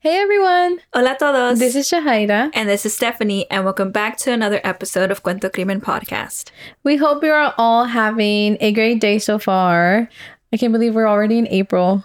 Hey everyone! Hola todos! This is Shahaira. And this is Stephanie, and welcome back to another episode of Cuento Crimen Podcast. We hope you are all having a great day so far. I can't believe we're already in April.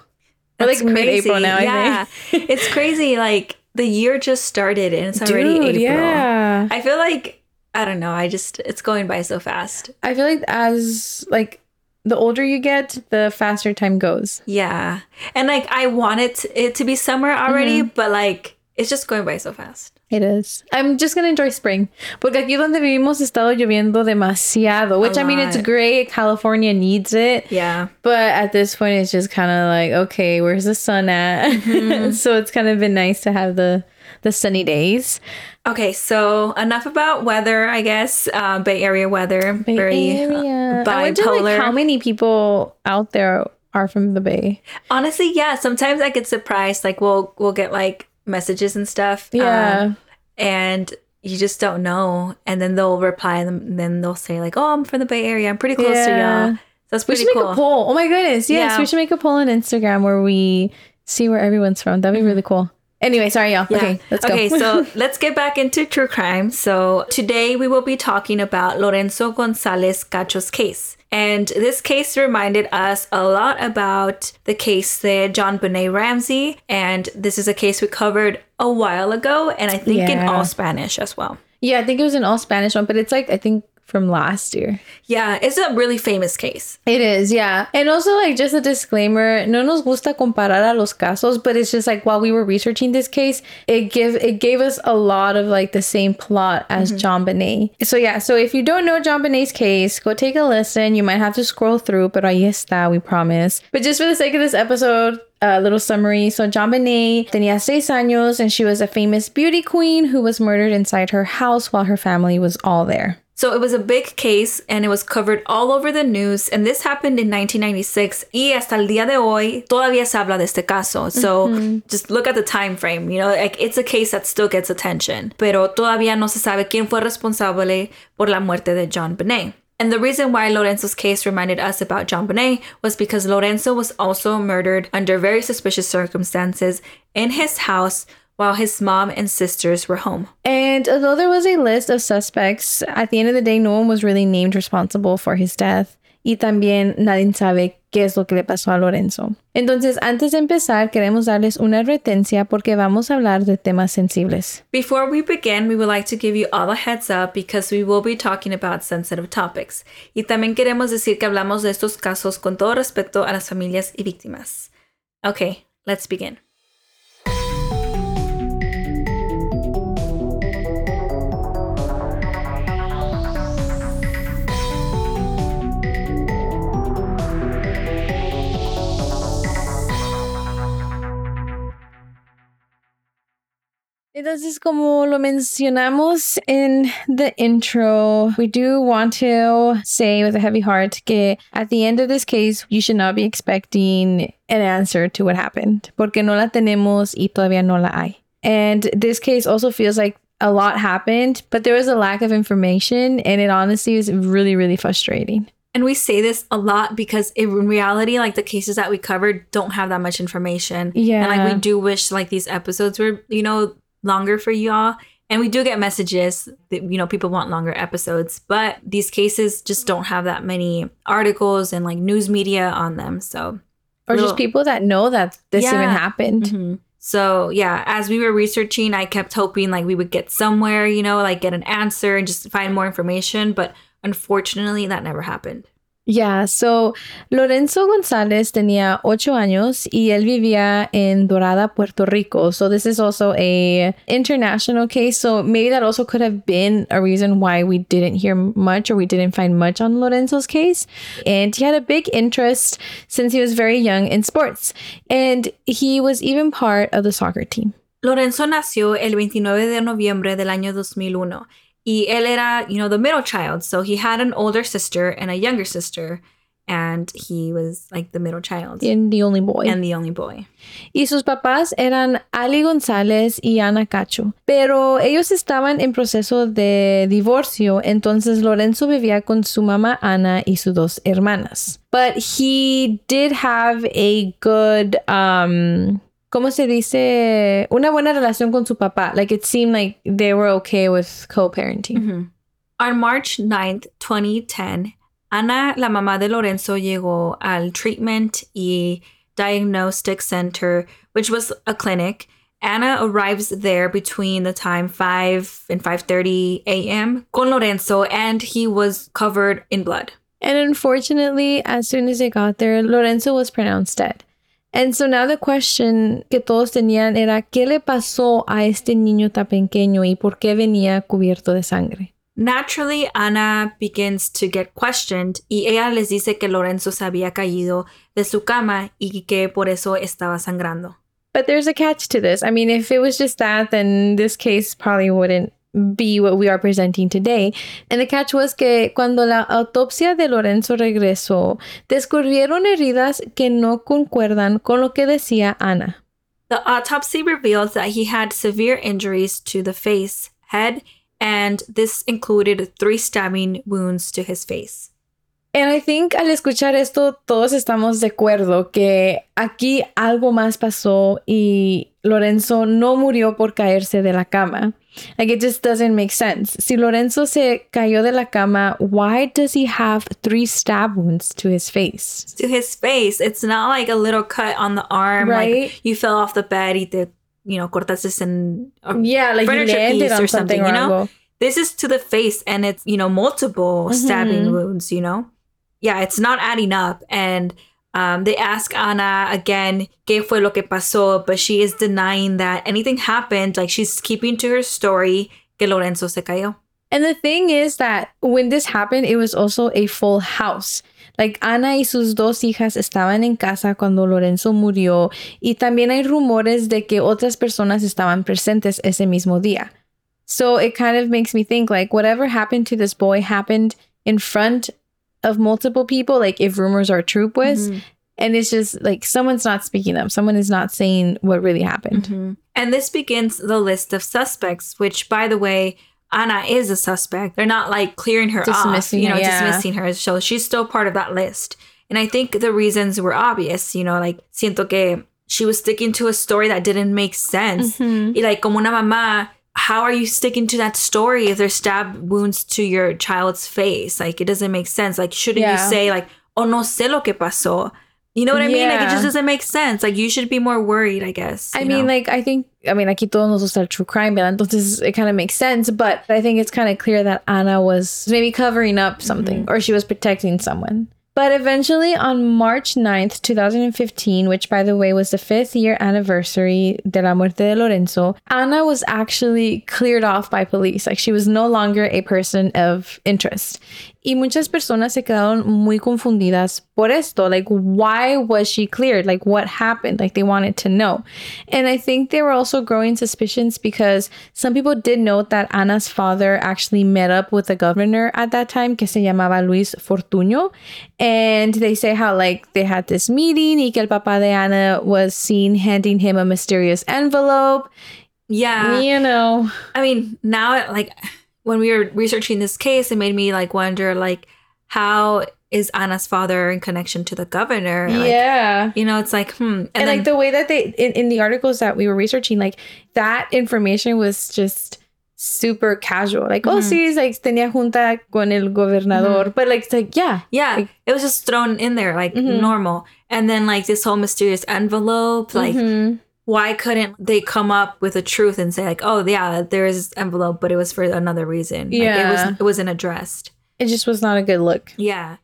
That's like mid-April now, yeah. it's crazy. Like the year just started and it's already Dude, April. Yeah. I feel like I don't know, I just it's going by so fast. I feel like as like the older you get, the faster time goes. Yeah. And like I wanted it to be summer already, mm-hmm. but like it's just going by so fast. It is. I'm just gonna enjoy spring. Porque aquí donde vivimos ha estado lloviendo demasiado. Which I mean it's great. California needs it. Yeah. But at this point it's just kinda like, okay, where's the sun at? Mm-hmm. so it's kind of been nice to have the the sunny days. Okay, so enough about weather, I guess. Uh, Bay Area weather, Bay very Area. bipolar. I wonder, like, how many people out there are from the Bay? Honestly, yeah. Sometimes I get surprised. Like we'll we'll get like messages and stuff. Yeah, um, and you just don't know, and then they'll reply, and then they'll say like, "Oh, I'm from the Bay Area. I'm pretty close yeah. to y'all." That's pretty we should cool. make a poll. Oh my goodness, yes, yeah. we should make a poll on Instagram where we see where everyone's from. That'd be mm-hmm. really cool. Anyway, sorry, y'all. Yeah. Okay, let's go. Okay, so let's get back into true crime. So today we will be talking about Lorenzo Gonzalez Cacho's case. And this case reminded us a lot about the case that JonBenét Ramsey. And this is a case we covered a while ago, and I think yeah. in all Spanish as well. Yeah, I think it was an all Spanish one, but it's like I think from last year. Yeah, it's a really famous case. It is, yeah. And also, like, just a disclaimer, no nos gusta comparar a los casos, but it's just like while we were researching this case, it give it gave us a lot of like the same plot as mm-hmm. JonBenét. So yeah, so if you don't know JonBenét's case, go take a listen. You might have to scroll through, but ahí está, we promise. But just for the sake of this episode, a little summary. So John JonBenét tenía seis años and she was a famous beauty queen who was murdered inside her house while her family was all there. So it was a big case and it was covered all over the news. And this happened in 1996. Y hasta el día de hoy todavía se habla de este caso. So mm-hmm. just look at the time frame. You know, like it's a case that still gets attention. Pero todavía no se sabe quién fue responsable por la muerte de John JonBenét. And the reason why Lorenzo's case reminded us about JonBenét was because Lorenzo was also murdered under very suspicious circumstances in his house while his mom and sisters were home. And although there was a list of suspects, at the end of the day, no one was really named responsible for his death. Y también nadie sabe qué es lo que le pasó a Lorenzo. Entonces, antes de empezar, queremos darles una advertencia porque vamos a hablar de temas sensibles. Before we begin, we would like to give you all a heads up because we will be talking about sensitive topics. Y también queremos decir que hablamos de estos casos con todo respeto a las familias y víctimas. Okay, let's begin. Entonces, como lo mencionamos in the intro, we do want to say with a heavy heart que at the end of this case, you should not be expecting an answer to what happened, porque no la tenemos y todavía no la hay. And this case also feels like a lot happened, but there was a lack of information, and it honestly is really, really frustrating. And we say this a lot because in reality, like the cases that we covered don't have that much information. Yeah. And like we do wish like these episodes were, you know, longer for y'all. And we do get messages that, you know, people want longer episodes, but these cases just don't have that many articles and like news media on them. So, or little, just people that know that this yeah. even happened. Mm-hmm. So, yeah, as we were researching, I kept hoping like we would get somewhere, you know, like get an answer and just find more information. But unfortunately, that never happened. Yeah, so Lorenzo González tenía ocho años y él vivía en Dorada, Puerto Rico. So this is also a international case. So maybe that also could have been a reason why we didn't hear much or we didn't find much on Lorenzo's case. And he had a big interest since he was very young in sports. And he was even part of the soccer team. Lorenzo nació el 29 de noviembre del año 2001 Y él era, you know, the middle child. So he had an older sister and a younger sister. And he was like the middle child. And the only boy. And the only boy. Y sus papás eran Ali González y Ana Cacho. Pero ellos estaban en proceso de divorcio, entonces Lorenzo vivía con su mamá Ana y sus dos hermanas. But he did have a good um ¿cómo se dice? Una buena relación con su papá. Like it seemed like they were okay with co-parenting. Mhm. On March 9th, 2010, Ana, la mamá de Lorenzo, llegó al Treatment y Diagnostic Center, which was a clinic. Anna arrives there between the time 5 and 5:30 a.m. con Lorenzo and he was covered in blood. And unfortunately, as soon as they got there, Lorenzo was pronounced dead. And so now the question que todos tenían era, ¿qué le pasó a este niño tan pequeño y por qué venía cubierto de sangre? Naturally, Ana begins to get questioned y ella les dice que Lorenzo se había caído de su cama y que por eso estaba sangrando. But there's a catch to this. I mean, if it was just that, then this case probably wouldn't be what we are presenting today. And the catch was que cuando la autopsia de Lorenzo regresó, descubrieron heridas que no concuerdan con lo que decía Ana. The autopsy reveals that he had severe injuries to the face, head, and this included three stabbing wounds to his face. And I think al escuchar esto, todos estamos de acuerdo que aquí algo más pasó y Lorenzo no murió por caerse de la cama. Like it just doesn't make sense. Si Lorenzo se cayó de la cama, why does he have three stab wounds to his face? To his face, it's not like a little cut on the arm, Right. like you fell off the bed, y te, you know, cortaste en Yeah, like furniture piece or something, something, you know? This is to the face, and it's you know multiple stabbing wounds. You know, yeah, it's not adding up, and um, they ask Ana again, "Qué fue lo que pasó?" But she is denying that anything happened. Like she's keeping to her story que Lorenzo se cayó. And the thing is that when this happened, it was also a full house. Like Ana y sus dos hijas estaban en casa cuando Lorenzo murió y también hay rumores de que otras personas estaban presentes ese mismo día. So it kind of makes me think like whatever happened to this boy happened in front of multiple people, like if rumors are true, pues. And it's just like someone's not speaking up. Someone is not saying what really happened. And this begins the list of suspects, which, by the way, Anna is a suspect. They're not like clearing her off, you know, her, yeah. dismissing her. So she's still part of that list. And I think the reasons were obvious, you know, like siento que she was sticking to a story that didn't make sense. Mm-hmm. Y like, como una mamá, how are you sticking to that story if there's stab wounds to your child's face? Like, it doesn't make sense. Like, shouldn't Yeah. you say, like, oh, no sé lo que pasó? You know what I mean? Like, it just doesn't make sense. Like, you should be more worried, I guess. I mean, know? like, I think, I mean, aquí todos nos gusta true crime, ¿verdad? Entonces, it kind of makes sense, but I think it's kind of clear that Anna was maybe covering up something mm-hmm. or she was protecting someone. But eventually, on March 9th, 2015, which by the way was the fifth year anniversary de la muerte de Lorenzo, Ana was actually cleared off by police. Like she was no longer a person of interest. Y muchas personas se quedaron muy confundidas por esto. Like, why was she cleared? Like, what happened? Like, they wanted to know. And I think they were also growing suspicions because some people did note that Ana's father actually met up with the governor at that time, que se llamaba Luis Fortuño. And they say how, like, they had this meeting y que el papá de Ana was seen handing him a mysterious envelope. yeah. You know. I mean, now like when we were researching this case, it made me like wonder like how is Anna's father in connection to the governor? Like, yeah. You know, it's like, hmm. And, and then, like the way that they in, in the articles that we were researching like that information was just super casual like oh sí it's like tenía junta con el gobernador but like it's like yeah yeah, like- it was just thrown in there like normal. And then like this whole mysterious envelope, like Mhm. Why couldn't they come up with a truth and say like, oh yeah, there is this envelope, but it was for another reason. Like, it Yeah. was it wasn't addressed. it just was not a good look Yeah.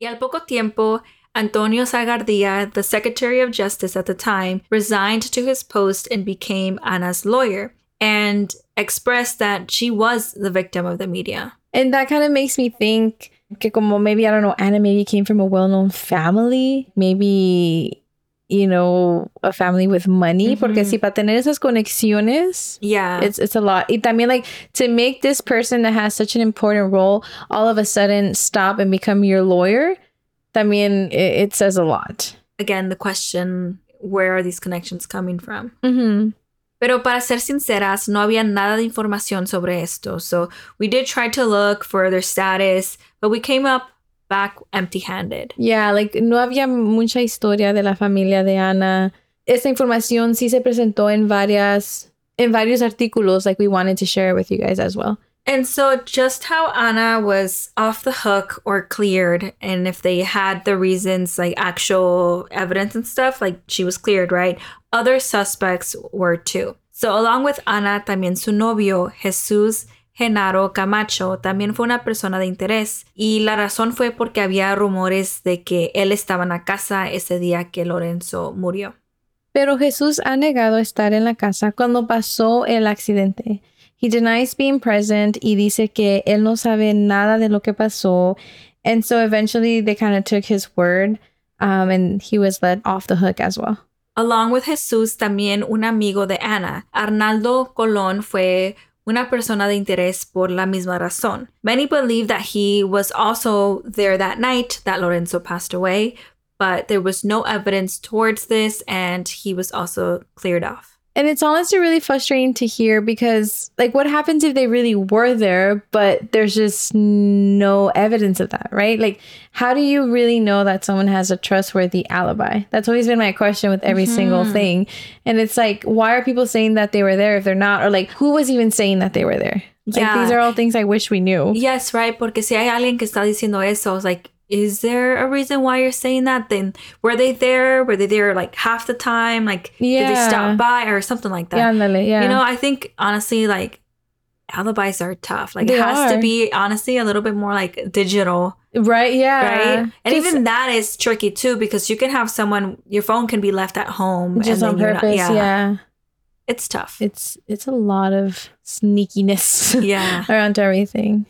Y al poco tiempo, Antonio Sagardía, the Secretary of Justice at the time, resigned to his post and became Anna's lawyer and expressed that she was the victim of the media. and that kind of makes me think que como maybe i don't know anna maybe came from a well-known family maybe you know a family with money porque si para tener esas conexiones Yeah. it's it's a lot. I mean, like to make this person that has such an important role all of a sudden stop and become your lawyer. También it, it says a lot. Again, the question where are these connections coming from? Mm-hmm. Pero para ser sinceras, no había nada de información sobre esto. So we did try to look for their status, but we came up back empty handed. Yeah, like no había mucha historia de la familia de Ana. Esta información sí se presentó en varias en varios artículos like we wanted to share with you guys as well. And so, just how Anna was off the hook or cleared, and if they had the reasons, like actual evidence and stuff, like she was cleared, right? Other suspects were too. So, along with Ana, también su novio, Jesús Genaro Camacho, también fue una persona de interés. Y la razón fue porque había rumores de que él estaba en la casa ese día que Lorenzo murió. Pero Jesús ha negado estar en la casa cuando pasó el accidente. He denies being present y dice que él no sabe nada de lo que pasó. And so eventually they kind of took his word um, and he was let off the hook as well. Along with Jesús, también un amigo de Ana, Arnaldo Colón, fue una persona de interés por la misma razón. Many believe that he was also there that night that Lorenzo passed away, but there was no evidence towards this and he was also cleared off. And it's honestly really frustrating to hear because, like, what happens if they really were there, but there's just no evidence of that, right? Like, how do you really know that someone has a trustworthy alibi? That's always been my question with every mm-hmm. single thing. And it's like, why are people saying that they were there if they're not? Or, like, who was even saying that they were there? Like, yeah. these are all things I wish we knew. Yes, right. Porque si hay alguien que está diciendo eso, it's like, is there a reason why you're saying that? Then were they there? Were they there like half the time? Like yeah. did they stop by or something like that? Yeah, yeah. You know, I think honestly, like alibis are tough. Like they it has are. to be honestly a little bit more like digital. Right, yeah. Right? And even that is tricky too because you can have someone your phone can be left at home just on purpose, not, yeah. yeah. It's tough. It's it's a lot of sneakiness yeah. around everything.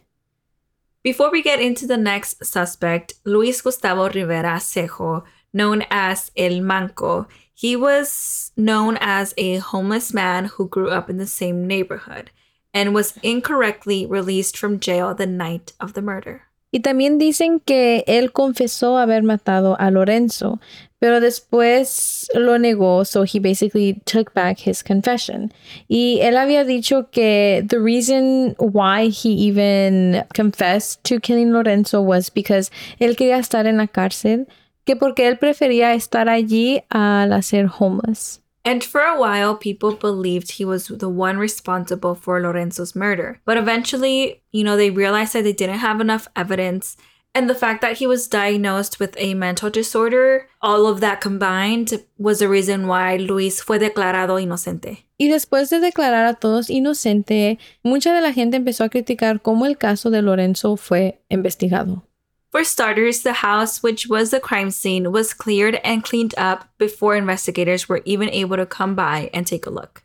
Before we get into the next suspect, Luis Gustavo Rivera Seijo, known as El Manco, he was known as a homeless man who grew up in the same neighborhood and was incorrectly released from jail the night of the murder. Y también dicen que él confesó haber matado a Lorenzo, pero después lo negó, so he basically took back his confession. Y él había dicho que the reason why he even confessed to killing Lorenzo was because él quería estar en la cárcel, que porque él prefería estar allí al hacer homeless. And for a while, people believed he was the one responsible for Lorenzo's murder. But eventually, you know, they realized that they didn't have enough evidence. And the fact that he was diagnosed with a mental disorder, all of that combined was the reason why Luis fue declarado inocente. Y después de declarar a todos inocente, mucha de la gente empezó a criticar cómo el caso de Lorenzo fue investigado. For starters, the house, which was the crime scene, was cleared and cleaned up before investigators were even able to come by and take a look.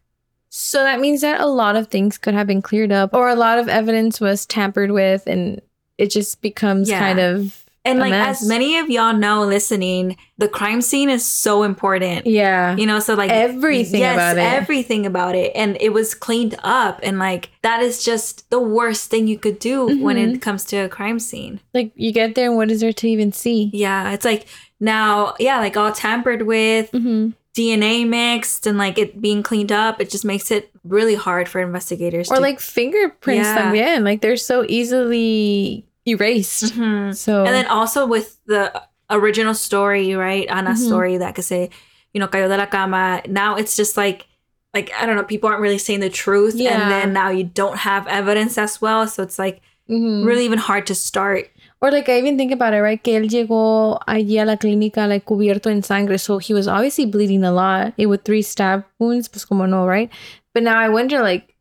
So that means that a lot of things could have been cleared up, or a lot of evidence was tampered with, and it just becomes yeah. kind of and like as many of y'all know listening, the crime scene is so important. Yeah. You know, so like everything yes, about it. Everything about it. And it was cleaned up. And like that is just the worst thing you could do mm-hmm. when it comes to a crime scene. Like you get there and what is there to even see? Yeah. It's like now, yeah, like all tampered with. Mm-hmm. DNA mixed and like it being cleaned up, it just makes it really hard for investigators. Or to, like fingerprints yeah. también. Like they're so easily erased. Mm-hmm. So and then also with the original story, right? Ana's mm-hmm. story that could say, you know, cayó de la cama. Now it's just like like I don't know, people aren't really saying the truth, yeah. and then now you don't have evidence as well, so it's like mm-hmm. really even hard to start. Or like I even think about it, right? Que él llegó allí a la clínica like cubierto en sangre, so he was obviously bleeding a lot. It with three stab wounds, pues como no, right? But now I wonder like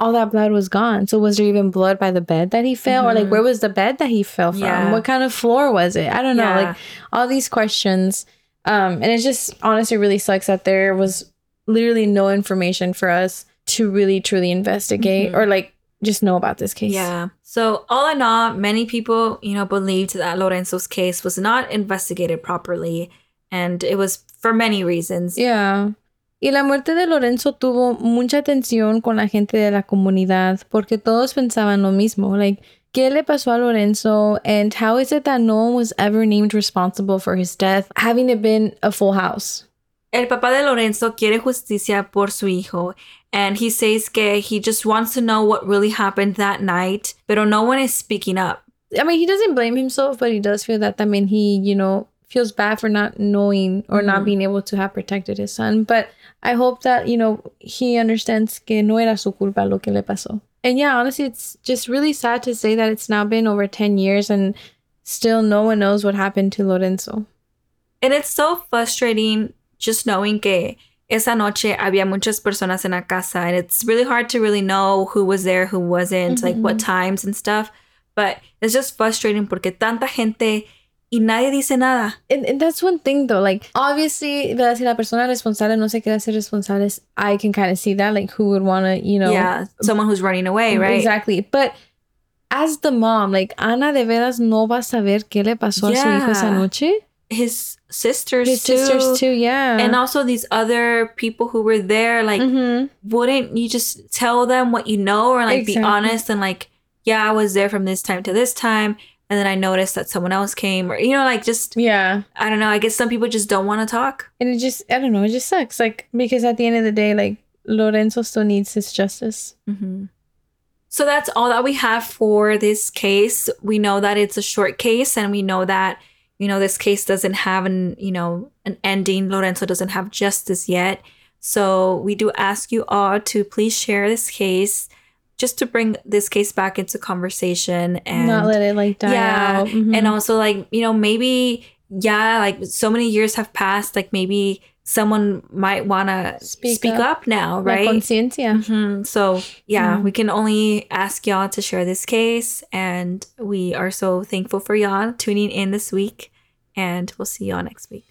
all that blood was gone. So was there even blood by the bed that he fell, mm-hmm. or like mm-hmm. where was the bed that he fell from? Yeah. What kind of floor was it? I don't know. Yeah. Like all these questions. Um, and it just honestly really sucks that there was literally no information for us to really truly investigate mm-hmm. or like just know about this case. Yeah. So all in all, many people, you know, believed that Lorenzo's case was not investigated properly, and it was for many reasons. Yeah. Y la muerte de Lorenzo tuvo mucha atención con la gente de la comunidad porque todos pensaban lo mismo, like, ¿qué le pasó a Lorenzo and how is it that no one was ever named responsible for his death, having it been a full house? El papá de Lorenzo quiere justicia por su hijo. And he says que he just wants to know what really happened that night, pero no one is speaking up. I mean, he doesn't blame himself, but he does feel that, I mean, he, you know, feels bad for not knowing or not mm. being able to have protected his son. But I hope that, you know, he understands que no era su culpa lo que le pasó. And yeah, honestly, it's just really sad to say that it's now been over 10 years and still no one knows what happened to Lorenzo. And it's so frustrating just knowing que esa noche había muchas personas en la casa and it's really hard to really know who was there, who wasn't, like what times and stuff. But it's just frustrating porque tanta gente y nadie dice nada. And, and that's one thing though, like obviously, ¿verdad? si la persona responsable no se quiere hacer responsables, I can kind of see that, like who would want to, you know, Yeah, someone who's running away, right? Exactly. But as the mom, like Ana de veras no va a saber qué le pasó a su hijo esa noche. His sisters His too. sisters too, yeah. And also these other people who were there, like, Mhm. wouldn't you just tell them what you know or like be honest and like, yeah, I was there from this time to this time. And then I noticed that someone else came, or, you know, like just, yeah. I don't know. I guess some people just don't want to talk. And it just, I don't know, it just sucks. Like, because at the end of the day, like, Lorenzo still needs his justice. So that's all that we have for this case. We know that it's a short case and we know that, you know, this case doesn't have an, you know, an ending. Lorenzo doesn't have justice yet. So we do ask you all to please share this case just to bring this case back into conversation and Not let it, like, die yeah. out. Mhm. And also like, you know, maybe yeah, like so many years have passed, like maybe someone might want to Speak speak, up. up. now, right? Mhm. So, yeah, Mm. we can only ask y'all to share this case. And we are so thankful for y'all tuning in this week. And we'll see y'all next week.